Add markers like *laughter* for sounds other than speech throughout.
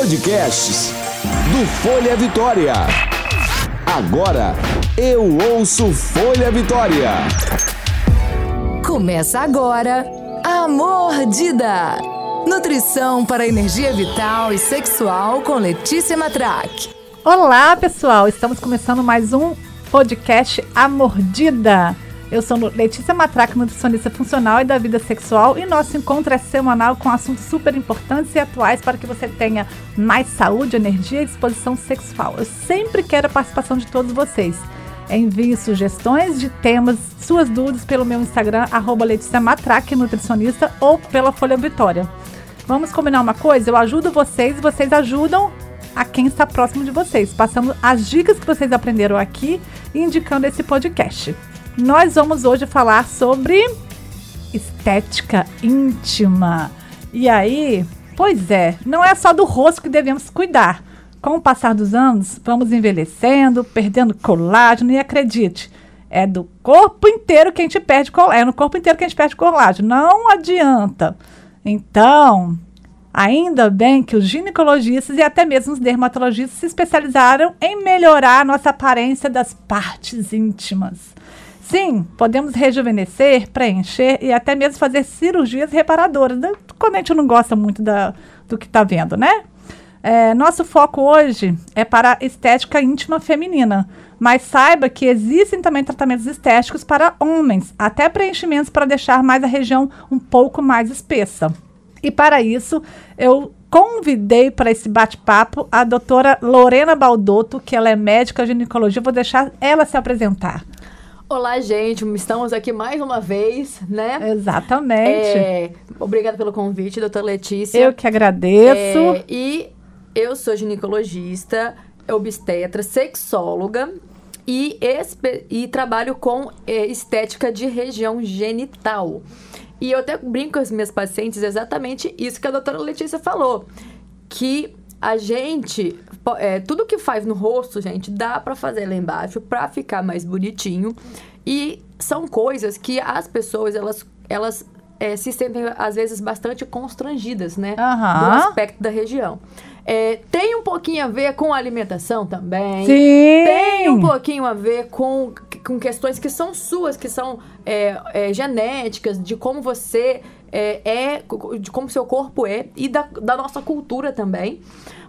Podcasts do Folha Vitória. Agora eu ouço Folha Vitória. Começa agora a Mordida. Nutrição para energia vital e sexual com Letícia Matraque. Olá, pessoal! Estamos começando mais um podcast A Mordida. Eu sou Letícia Matraca, nutricionista funcional e da vida sexual, e nosso encontro é semanal com assuntos super importantes e atuais para que você tenha mais saúde, energia e disposição sexual. Eu sempre quero a participação de todos vocês. Envie sugestões de temas, suas dúvidas pelo meu Instagram, arroba Letícia Matraque, nutricionista, ou pela Folha Vitória. Vamos combinar uma coisa? Eu ajudo vocês e vocês ajudam a quem está próximo de vocês, passando as dicas que vocês aprenderam aqui e indicando esse podcast. Nós vamos hoje falar sobre estética íntima. E aí, pois é, não é só do rosto que devemos cuidar. Com o passar dos anos, vamos envelhecendo, perdendo colágeno e acredite, é do corpo inteiro que a gente perde colágeno. É no corpo inteiro que a gente perde colágeno. Não adianta. Então, ainda bem que os ginecologistas e até mesmo os dermatologistas se especializaram em melhorar a nossa aparência das partes íntimas. Sim, podemos rejuvenescer, preencher e até mesmo fazer cirurgias reparadoras, né? quando a gente não gosta muito da, do que está vendo, né? É, nosso foco hoje é para a estética íntima feminina, mas saiba que existem também tratamentos estéticos para homens, até preenchimentos para deixar mais a região um pouco mais espessa. E para isso, eu convidei para esse bate-papo a doutora Lorena Baldotto, que ela é médica ginecologia. Vou deixar ela se apresentar. Olá, gente. Estamos aqui mais uma vez, né? Exatamente. É, obrigada pelo convite, doutora Letícia. Eu que agradeço. É, e eu sou ginecologista, obstetra, sexóloga e, e trabalho com é, estética de região genital. E eu até brinco com as minhas pacientes exatamente isso que a doutora Letícia falou. Que a gente é, tudo que faz no rosto, gente, dá para fazer lá embaixo para ficar mais bonitinho. E são coisas que as pessoas, elas, elas é, se sentem, às vezes, bastante constrangidas, né? Uhum. Do aspecto da região. É, tem um pouquinho a ver com alimentação também. Sim. Tem um pouquinho a ver com, com questões que são suas, que são é, é, genéticas, de como você é, é, de como seu corpo é e da, da nossa cultura também.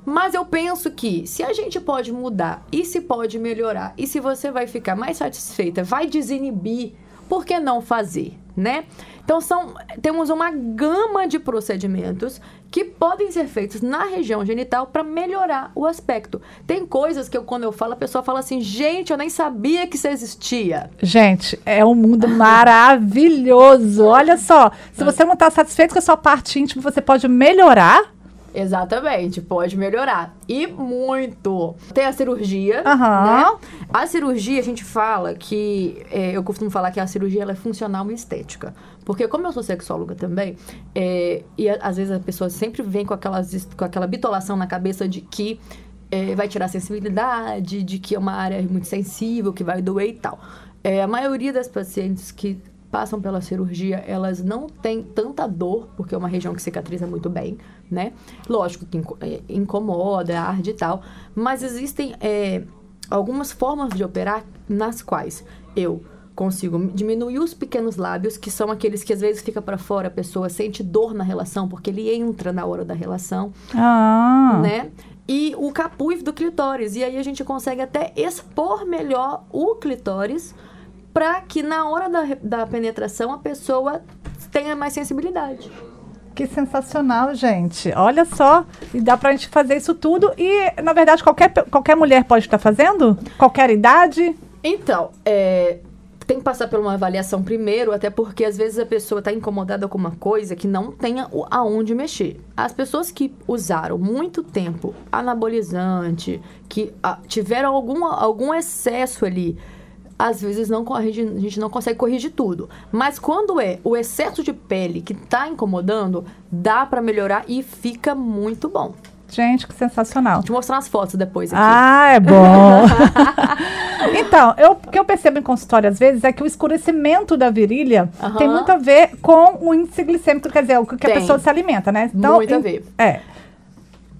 Mas eu penso que se a gente pode mudar e se pode melhorar e se você vai ficar mais satisfeita, vai desinibir, por que não fazer, né? Então são, temos uma gama de procedimentos que podem ser feitos na região genital para melhorar o aspecto. Tem coisas que eu, quando eu falo, a pessoa fala assim: gente, eu nem sabia que isso existia. Gente, é um mundo *laughs* maravilhoso. Olha só, se você não está satisfeito com a sua parte íntima, você pode melhorar Exatamente, pode melhorar. E muito. Tem a cirurgia, uhum. né? A cirurgia, a gente fala que... É, eu costumo falar que a cirurgia ela é funcional e estética. Porque como eu sou sexóloga também, é, e a, às vezes a pessoa sempre vem com, aquelas, com aquela bitolação na cabeça de que é, vai tirar sensibilidade, de que é uma área muito sensível, que vai doer e tal. A maioria das pacientes que passam pela cirurgia, elas não têm tanta dor, porque é uma região que cicatriza muito bem, né? Lógico que é, incomoda, arde e tal, mas existem é, algumas formas de operar nas quais eu consigo diminuir os pequenos lábios, que são aqueles que às vezes fica para fora, a pessoa sente dor na relação, porque ele entra na hora da relação, ah. né? E o capuz do clitóris, e aí a gente consegue até expor melhor o clitóris, para que na hora da, da penetração a pessoa tenha mais sensibilidade. Que sensacional, gente. Olha só, e dá pra gente fazer isso tudo e, na verdade, qualquer, qualquer mulher pode estar fazendo? Qualquer idade? Então, é, tem que passar por uma avaliação primeiro, até porque às vezes a pessoa está incomodada com uma coisa que não tenha aonde mexer. As pessoas que usaram muito tempo anabolizante, que a, tiveram algum, algum excesso ali às vezes não corrige, a gente não consegue corrigir tudo. Mas quando é o excesso de pele que está incomodando, dá para melhorar e fica muito bom. Gente, que sensacional. Vou te mostrar umas fotos depois aqui. Ah, é bom. *laughs* então, eu, o que eu percebo em consultório às vezes é que o escurecimento da virilha uhum. tem muito a ver com o índice glicêmico, quer dizer, o que tem. a pessoa se alimenta, né? Então, muito a ver. É.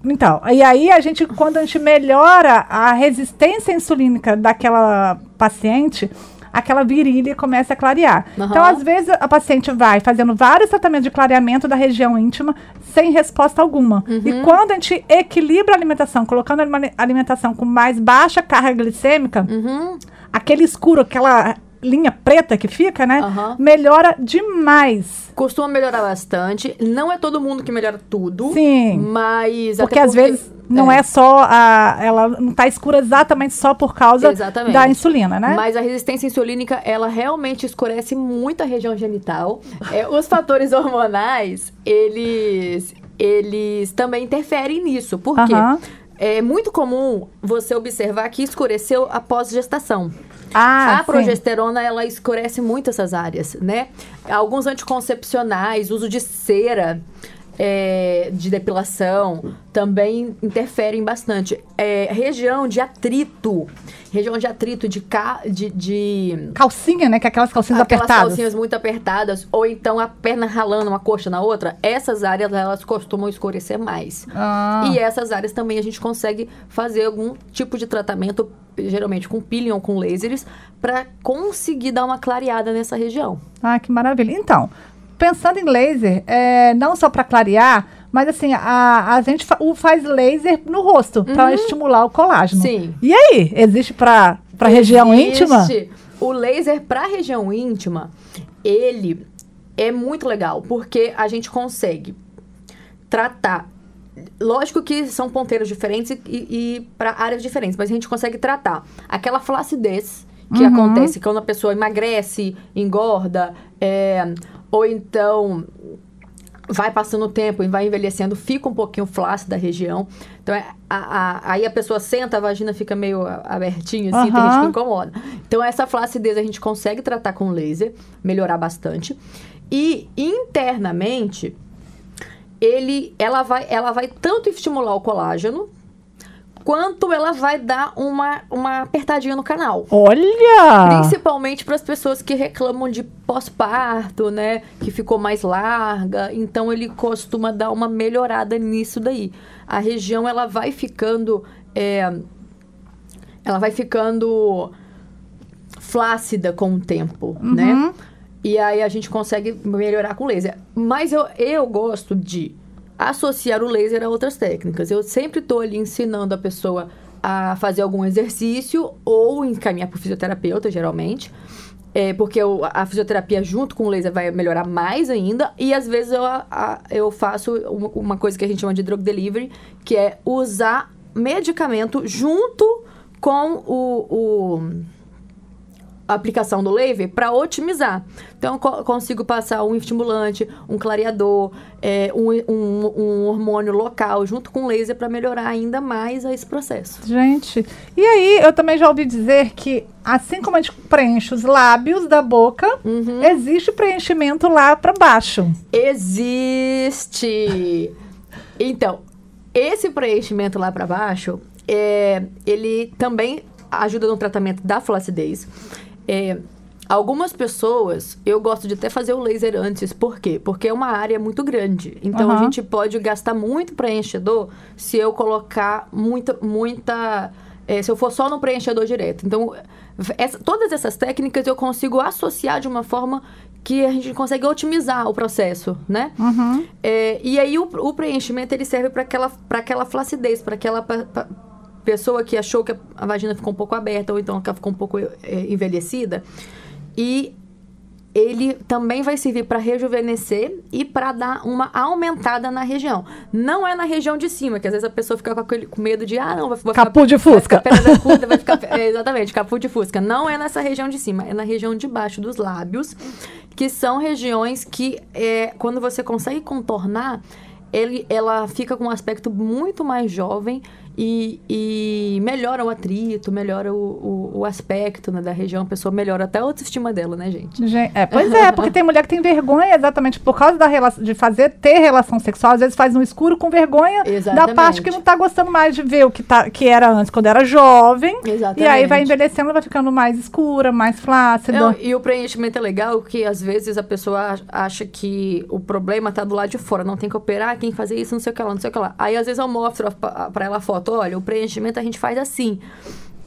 Então, e aí a gente, quando a gente melhora a resistência insulínica daquela paciente, aquela virilha começa a clarear. Uhum. Então, às vezes, a paciente vai fazendo vários tratamentos de clareamento da região íntima sem resposta alguma. Uhum. E quando a gente equilibra a alimentação, colocando a alimentação com mais baixa carga glicêmica, Uhum. aquele escuro, aquela linha preta que fica, né? Aham. Melhora demais. Costuma melhorar bastante. Não é todo mundo que melhora tudo. Sim. Mas. Porque até às vezes não é, só a. Ela não tá escura exatamente só por causa Exatamente. da insulina, né? Mas a resistência insulínica, ela realmente escurece muito a região genital. É, os fatores *laughs* hormonais, eles, eles também interferem nisso. Por quê? É muito comum você observar que escureceu após gestação. Ah, a sim. progesterona, ela escurece muito essas áreas, né? Alguns anticoncepcionais, uso de cera, é, de depilação, também interferem bastante. É, região de atrito, região de atrito, de... Ca, de, de Calcinha, né? Que é aquelas calcinhas Aquelas apertadas. calcinhas muito apertadas, ou então a perna ralando uma coxa na outra, essas áreas elas costumam escurecer mais. Ah. E essas áreas também a gente consegue fazer algum tipo de tratamento, geralmente com peeling ou com lasers, para conseguir dar uma clareada nessa região. Ah, que maravilha. Então, pensando em laser, é, não só para clarear, mas assim, a, a gente fa- o faz laser no rosto para estimular o colágeno. Sim. E aí, existe para para região íntima? Existe. O laser para região íntima, ele é muito legal, porque a gente consegue tratar. Lógico que são ponteiros diferentes e, e para áreas diferentes, mas a gente consegue tratar aquela flacidez que Uhum. acontece quando a pessoa emagrece, engorda, é, ou então vai passando o tempo e vai envelhecendo, fica um pouquinho flácida a região. Então, é, a- a- aí a pessoa senta, a vagina fica meio abertinha, assim, tem gente que incomoda. Então, essa flacidez a gente consegue tratar com laser, melhorar bastante. E internamente, ele, ela, vai, ela vai tanto estimular o colágeno, quanto ela vai dar uma, uma apertadinha no canal. Olha! Principalmente para as pessoas que reclamam de pós-parto, né? Que ficou mais larga. Então ele costuma dar uma melhorada nisso daí. A região ela vai ficando. é, ela vai ficando flácida com o tempo, né? E aí a gente consegue melhorar com laser. Mas eu, eu gosto de associar o laser a outras técnicas. Eu sempre estou ali ensinando a pessoa a fazer algum exercício ou encaminhar para o fisioterapeuta, geralmente. É, porque eu- a fisioterapia junto com o laser vai melhorar mais ainda. E às vezes eu, a- eu faço uma, coisa que a gente chama de drug delivery, que é usar medicamento junto com o- o aplicação do laser para otimizar. Então, eu co- consigo passar um estimulante, um clareador, é, um, um- um hormônio local junto com laser para melhorar ainda mais esse processo. Gente, e aí eu também já ouvi dizer que assim como a gente preenche os lábios da boca, Uhum. existe preenchimento lá para baixo. Existe! *laughs* Então, esse preenchimento lá para baixo, é, ele também ajuda no tratamento da flacidez. É, algumas pessoas, eu gosto de até fazer o laser antes. Por quê? Porque é uma área muito grande. Então, a Aham. gente pode gastar muito preenchedor se eu colocar muita... muita é, se eu for só no preenchedor direto. Então, essa- todas essas técnicas eu consigo associar de uma forma que a gente consegue otimizar o processo, né? Uhum. É, e aí o, o preenchimento ele serve para aquela, pra aquela flacidez, para aquela pa- pa- pessoa que achou que a, vagina ficou um pouco aberta ou então que ela ficou um pouco é, envelhecida. E ele também vai servir para rejuvenescer e para dar uma aumentada na região. Não é na região de cima, que às vezes a pessoa fica com, aquele, com medo de, ah, não, vai, vai Capu de vai fusca. ficar pedra da curva, vai ficar, *laughs* é, exatamente, capu de fusca. Não é nessa região de cima, é na região de baixo dos lábios, que são regiões que, é, quando você consegue contornar, ele, ela fica com um aspecto muito mais jovem e, e melhora o atrito, melhora o, o, o aspecto né, da região, a pessoa melhora até a autoestima dela, né, gente? Gen- É, pois é, porque tem mulher que tem vergonha exatamente por causa da rela- de fazer ter relação sexual, às vezes faz no escuro com vergonha da Exatamente. parte que não tá gostando mais de ver o que, tá, que era antes, quando era jovem. Exatamente. E aí vai envelhecendo, vai ficando mais escura, mais flácida. Não, e o preenchimento é legal que às vezes a pessoa ach- acha que o problema tá do lado de fora, não tem que operar, tem que fazer isso, não sei o que lá, não sei o que lá. Aí às vezes eu mostro pra ela a foto, olha, o preenchimento a gente faz assim.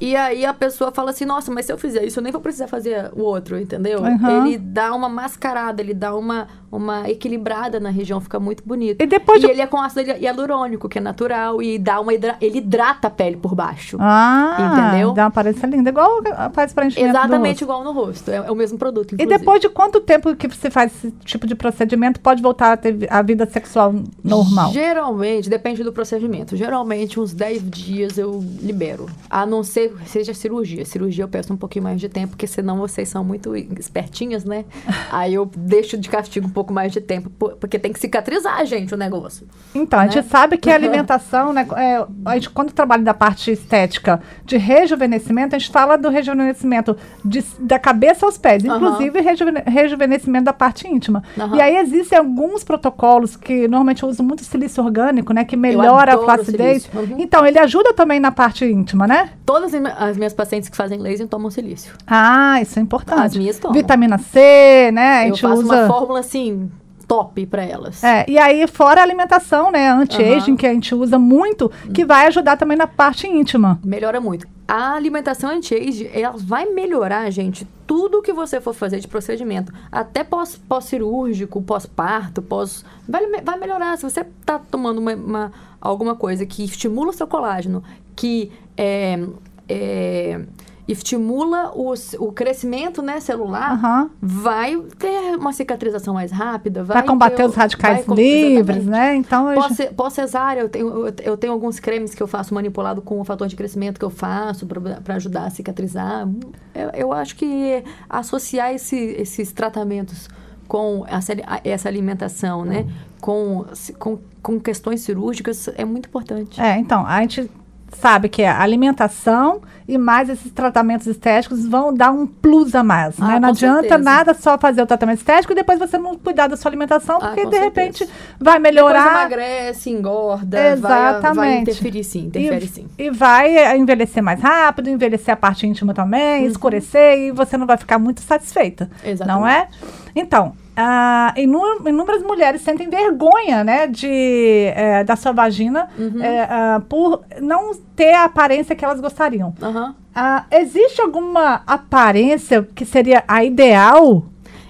E aí a pessoa fala assim, nossa, mas se eu fizer isso, eu nem vou precisar fazer o outro, entendeu? Uhum. Ele dá uma mascarada, ele dá uma, uma equilibrada na região, fica muito bonito. E depois de- ele é com ácido hialurônico, que é natural, e dá uma hidra... ele hidrata a pele por baixo. Ah, Entendeu? dá uma aparência linda, igual faz preenchimento Exatamente igual no rosto, é, é o mesmo produto, E inclusive. depois de quanto tempo que você faz esse tipo de procedimento, pode voltar a ter a vida sexual normal? Geralmente, depende do procedimento. Geralmente, uns 10 dias eu libero. A não ser seja cirurgia. Cirurgia eu peço um pouquinho mais de tempo, porque senão vocês são muito espertinhas, né? *laughs* Aí eu deixo de castigo um pouco mais de tempo, por- porque tem que cicatrizar, gente, o negócio. Então, a gente né? sabe que a alimentação, né? é, a gente, quando trabalha da parte estética de rejuvenescimento, a gente fala do rejuvenescimento de- da cabeça aos pés, inclusive rejuvene- rejuvenescimento da parte íntima. Aham. E aí existem alguns protocolos que normalmente eu uso muito silício orgânico, né? Que melhora a flacidez. Uhum. Então, ele ajuda também na parte íntima, né? Todas as mi- as minhas pacientes que fazem laser tomam silício. Ah, isso é importante. As minhas tomam. Vitamina C, né? A eu gente faço usa. uma fórmula assim, top pra elas. É, e aí, fora a alimentação, né? Anti-aging, Aham. que a gente usa muito, que vai ajudar também na parte íntima. Melhora muito. A alimentação anti-age, ela vai melhorar, gente, tudo que você for fazer de procedimento. Até pós- pós-cirúrgico, pós-parto, pós... Vai, vai melhorar. Se você tá tomando uma, uma- alguma coisa que estimula o seu colágeno, que é, é, estimula o, o crescimento né, celular, Aham. vai ter uma cicatrização mais rápida. Vai, Vai combater ter os radicais vai livres, exatamente. né? Então, eu já- Pós- Pós-cesárea, eu tenho, eu- eu tenho alguns cremes que eu faço manipulado com o fator de crescimento que eu faço para ajudar a cicatrizar. Eu, eu acho que associar esse- esses tratamentos com essa, essa alimentação, né? Com, com, com questões cirúrgicas é muito importante. É, então, a gente sabe que a alimentação e mais esses tratamentos estéticos vão dar um plus a mais, Ah, né? Não adianta certeza. nada só fazer o tratamento estético e depois você não cuidar da sua alimentação, Ah, porque com de certeza. repente vai Depois melhorar emagrece, engorda, vai, vai Exatamente. interferir sim, interfere e, sim. e vai eh, envelhecer mais rápido, envelhecer a parte íntima também, Uhum. escurecer e você não vai ficar muito satisfeita, não é? Então, ah, inúmeras mulheres sentem vergonha, né, de, eh, da sua vagina Uhum. eh, ah, por não ter a aparência que elas gostariam. Aham. Ah, existe alguma aparência que seria a ideal?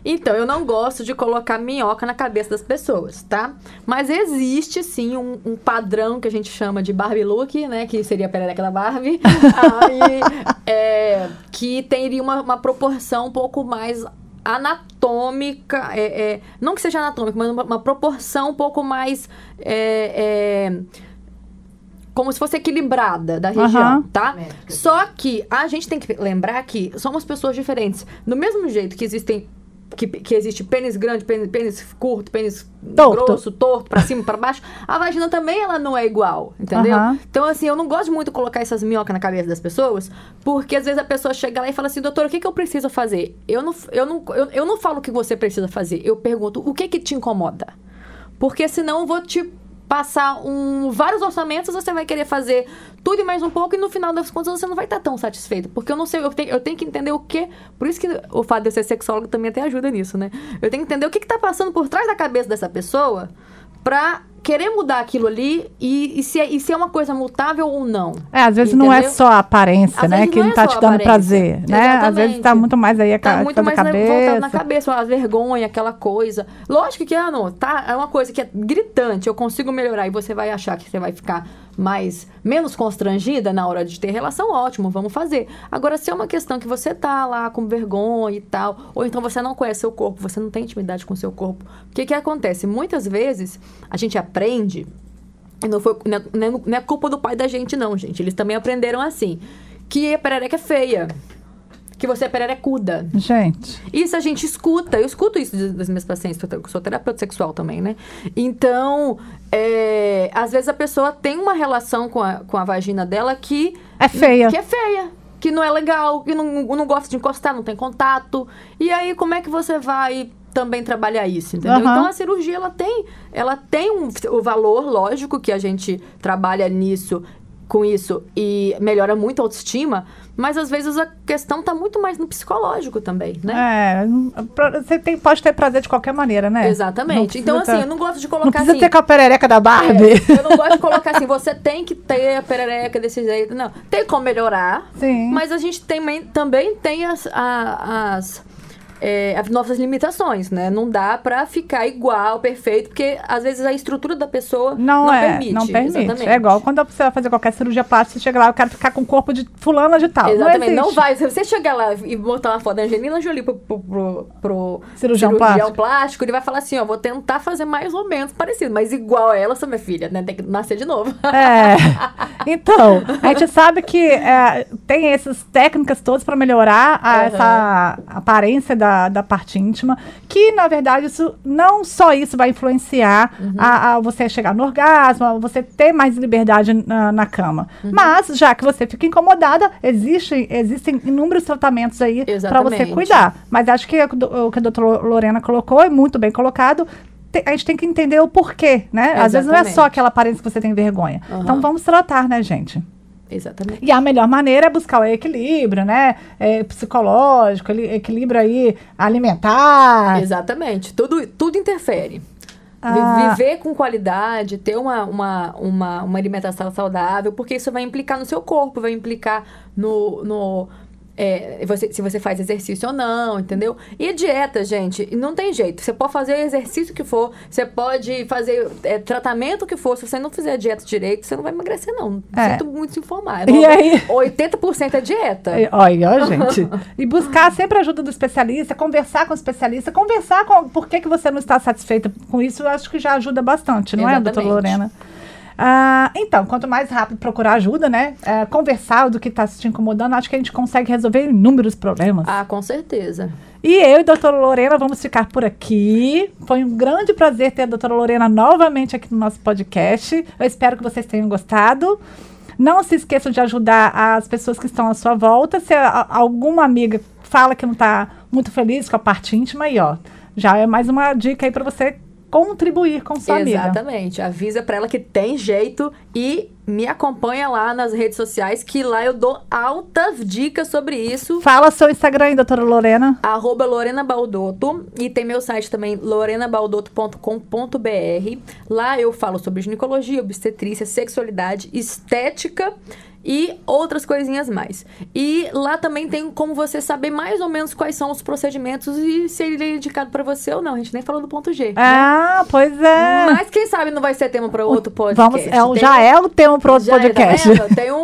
Então, eu não gosto de colocar minhoca na cabeça das pessoas, tá? Mas existe sim um, um padrão que a gente chama de Barbie look, né? Que seria a perereca da Barbie. *laughs* Aí, é, que teria uma, uma proporção um pouco mais anatômica. é, é, não que seja anatômica, mas uma, uma proporção um pouco mais. é, é, como se fosse equilibrada da região, Aham. tá? Só que a gente tem que lembrar que somos pessoas diferentes. Do mesmo jeito que existem que, que existe pênis grande, pênis, pênis curto, pênis Torto. grosso, torto, pra cima, pra baixo, a vagina também ela não é igual, entendeu? Aham. Então, assim, eu não gosto muito de colocar essas minhocas na cabeça das pessoas, porque às vezes a pessoa chega lá e fala assim, doutor, o que, que eu preciso fazer? Eu não, eu, não, eu, eu não falo o que você precisa fazer, eu pergunto, o que que te incomoda? Porque senão eu vou te passar um, vários orçamentos, você vai querer fazer tudo e mais um pouco, e no final das contas você não vai estar tão satisfeito. Porque eu não sei, eu tenho, eu tenho que entender o que. Por isso que o fato de eu ser sexólogo também até ajuda nisso, né? Eu tenho que entender o que, que tá passando por trás da cabeça dessa pessoa pra querer mudar aquilo ali e, e, se, é, e se é uma coisa mutável ou não. É, às vezes não é Entendeu? só a aparência, Às né, que não é tá te dando aparência. prazer, né? Às vezes tá Exatamente. muito mais aí a, Tá muito mais cabeça. na, voltado na cabeça, a vergonha, aquela coisa. Lógico que, ah, não, tá, é uma coisa que é gritante, eu consigo melhorar e você vai achar que você vai ficar mais, menos constrangida na hora de ter relação, ótimo, vamos fazer. Agora, se é uma questão que você tá lá com vergonha e tal, ou então você não conhece seu corpo, você não tem intimidade com seu corpo, o que que acontece? Muitas vezes, a gente aprende e não, foi, não, é, não é- não é culpa do pai da gente, não, gente. Eles também aprenderam assim. Que a perereca é feia. Que você é pererecuda. Gente. Isso a gente escuta, eu escuto isso das minhas pacientes, eu sou terapeuta sexual também, né? Então, é, às vezes a pessoa tem uma relação com a, com a vagina dela que É feia. que é feia, que não é legal, que não, não gosta de encostar, não tem contato. E aí, como é que você vai também trabalhar isso, entendeu? Aham. Então a cirurgia ela tem, ela tem um, o valor, lógico que a gente trabalha nisso com isso e melhora muito a autoestima, mas às vezes a questão tá muito mais no psicológico também, né? É, você tem, pode ter prazer de qualquer maneira, né? Não Exatamente. Então, ter- assim, eu não gosto de Não colocar precisa assim. ter com a perereca da Barbie. É, eu não gosto de colocar assim, você tem que ter a perereca desse jeito. Não. Tem como melhorar. Sim. Mas a gente tem, também tem as, as, é, as nossas limitações, né? Não dá pra ficar igual, perfeito, porque às vezes a estrutura da pessoa Não, não, é, permite. não permite. Exatamente. É igual quando você vai fazer qualquer cirurgia plástica, você chega lá, eu quero ficar com o corpo de fulana de tal. Exatamente, não, não, vai. Se você chegar lá e botar uma foto da Angelina Jolie pro, pro, pro, pro Cirurgião plástico. plástico, ele vai falar assim: ó, vou tentar fazer mais ou menos parecido, mas igual a ela, sou minha filha, né? Tem que nascer de novo. É. *laughs* Então, a gente sabe que é, tem essas técnicas todas para melhorar a- Aham. essa aparência da, da parte íntima, que na verdade isso não só isso vai influenciar Uhum. a, a você chegar no orgasmo, a você ter mais liberdade na, na cama. Uhum. Mas já que você fica incomodada, existe, existem inúmeros tratamentos aí para você cuidar. Mas acho que o que a doutora Lorena colocou é muito bem colocado. Te- A gente tem que entender o porquê, né? Às vezes não é só Exatamente. aquela aparência que você tem vergonha. Aham. Então vamos tratar, né, gente? Exatamente. E a melhor maneira é buscar o equilíbrio, né? É, psicológico, equilíbrio aí alimentar. Exatamente. Tudo, tudo interfere. Ah. Viver com qualidade, ter uma, uma, uma, uma alimentação saudável, porque isso vai implicar no seu corpo, vai implicar no. no é, você, se você faz exercício ou não, entendeu? E dieta, gente, não tem jeito. Você pode fazer exercício que for, você pode fazer é, tratamento que for. Se você não fizer a dieta direito, você não vai emagrecer, não. É. Sinto muito se informar. E aí? 80% é dieta. Olha, ó, gente. *laughs* E buscar sempre a ajuda do especialista, conversar com o especialista, conversar com por que, que você não está satisfeita com isso, eu acho que já ajuda bastante, não é, doutora Exatamente. Lorena? Ah, então, quanto mais rápido procurar ajuda, né? é, conversar do que está te incomodando, acho que a gente consegue resolver inúmeros problemas. Ah, com certeza. E eu e a doutora Lorena vamos ficar por aqui. Foi um grande prazer ter a doutora Lorena novamente aqui no nosso podcast. Eu espero que vocês tenham gostado. Não se esqueçam de ajudar as pessoas que estão à sua volta. Se a- alguma amiga fala que não está muito feliz com a parte íntima, aí, ó, já é mais uma dica aí para você contribuir com sua amiga. Exatamente. Avisa pra ela que tem jeito e me acompanha lá nas redes sociais, que lá eu dou altas dicas sobre isso. Fala seu Instagram aí, doutora Lorena. Arroba Lorena Baldoto e tem meu site também, lorenabaldoto.com.br. Lá eu falo sobre ginecologia, obstetrícia, sexualidade, estética e outras coisinhas mais. E lá também tem como você saber mais ou menos quais são os procedimentos e se ele é indicado pra você ou não. A gente nem falou do ponto G. né? Ah, pois é. Mas quem sabe não vai ser tema para outro podcast. Vamos, é, Tem já é o tema para outro é, tá podcast. vendo? Tem um, um, um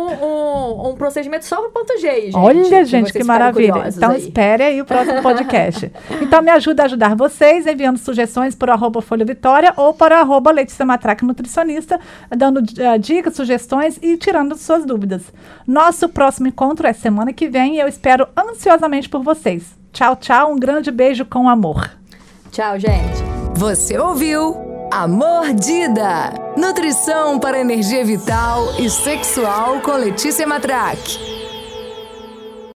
procedimento só para ponto G, gente. Olha, gente, que maravilha. Então, aí. espere aí o próximo *laughs* podcast. então, me ajuda a ajudar vocês, enviando sugestões para o arroba Folha Vitória ou para o arroba Letícia Matraque Nutricionista, dando eh, dicas, sugestões e tirando suas dúvidas. Nosso próximo encontro é semana que vem e eu espero ansiosamente por vocês. Tchau, tchau. Um grande beijo com amor. Tchau, gente. Você ouviu A Mordida. Nutrição para energia vital e sexual com Letícia Matraque.